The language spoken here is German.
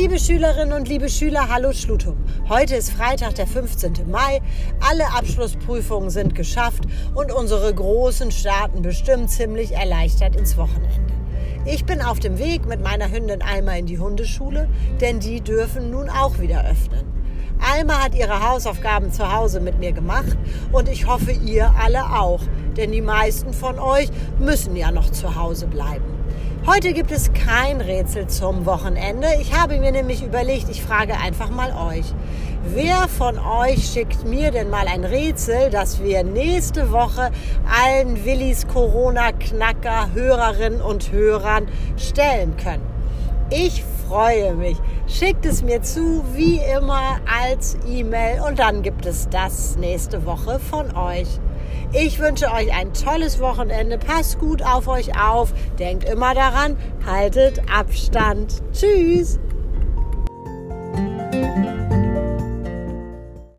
Liebe Schülerinnen und liebe Schüler, hallo Schlutum. Heute ist Freitag, der 15. Mai. Alle Abschlussprüfungen sind geschafft und unsere Großen starten bestimmt ziemlich erleichtert ins Wochenende. Ich bin auf dem Weg mit meiner Hündin Alma in die Hundeschule, denn die dürfen nun auch wieder öffnen. Alma hat ihre Hausaufgaben zu Hause mit mir gemacht und ich hoffe ihr alle auch, denn die meisten von euch müssen ja noch zu Hause bleiben. Heute gibt es kein Rätsel zum Wochenende. Ich habe mir nämlich überlegt, ich frage einfach mal euch. Wer von euch schickt mir denn mal ein Rätsel, das wir nächste Woche allen Willis Corona-Knacker Hörerinnen und Hörern stellen können? Ich freue mich. Schickt es mir zu, wie immer, als E-Mail und dann gibt es das nächste Woche von euch. Ich wünsche euch ein tolles Wochenende. Passt gut auf euch auf. Denkt immer daran, haltet Abstand. Tschüss.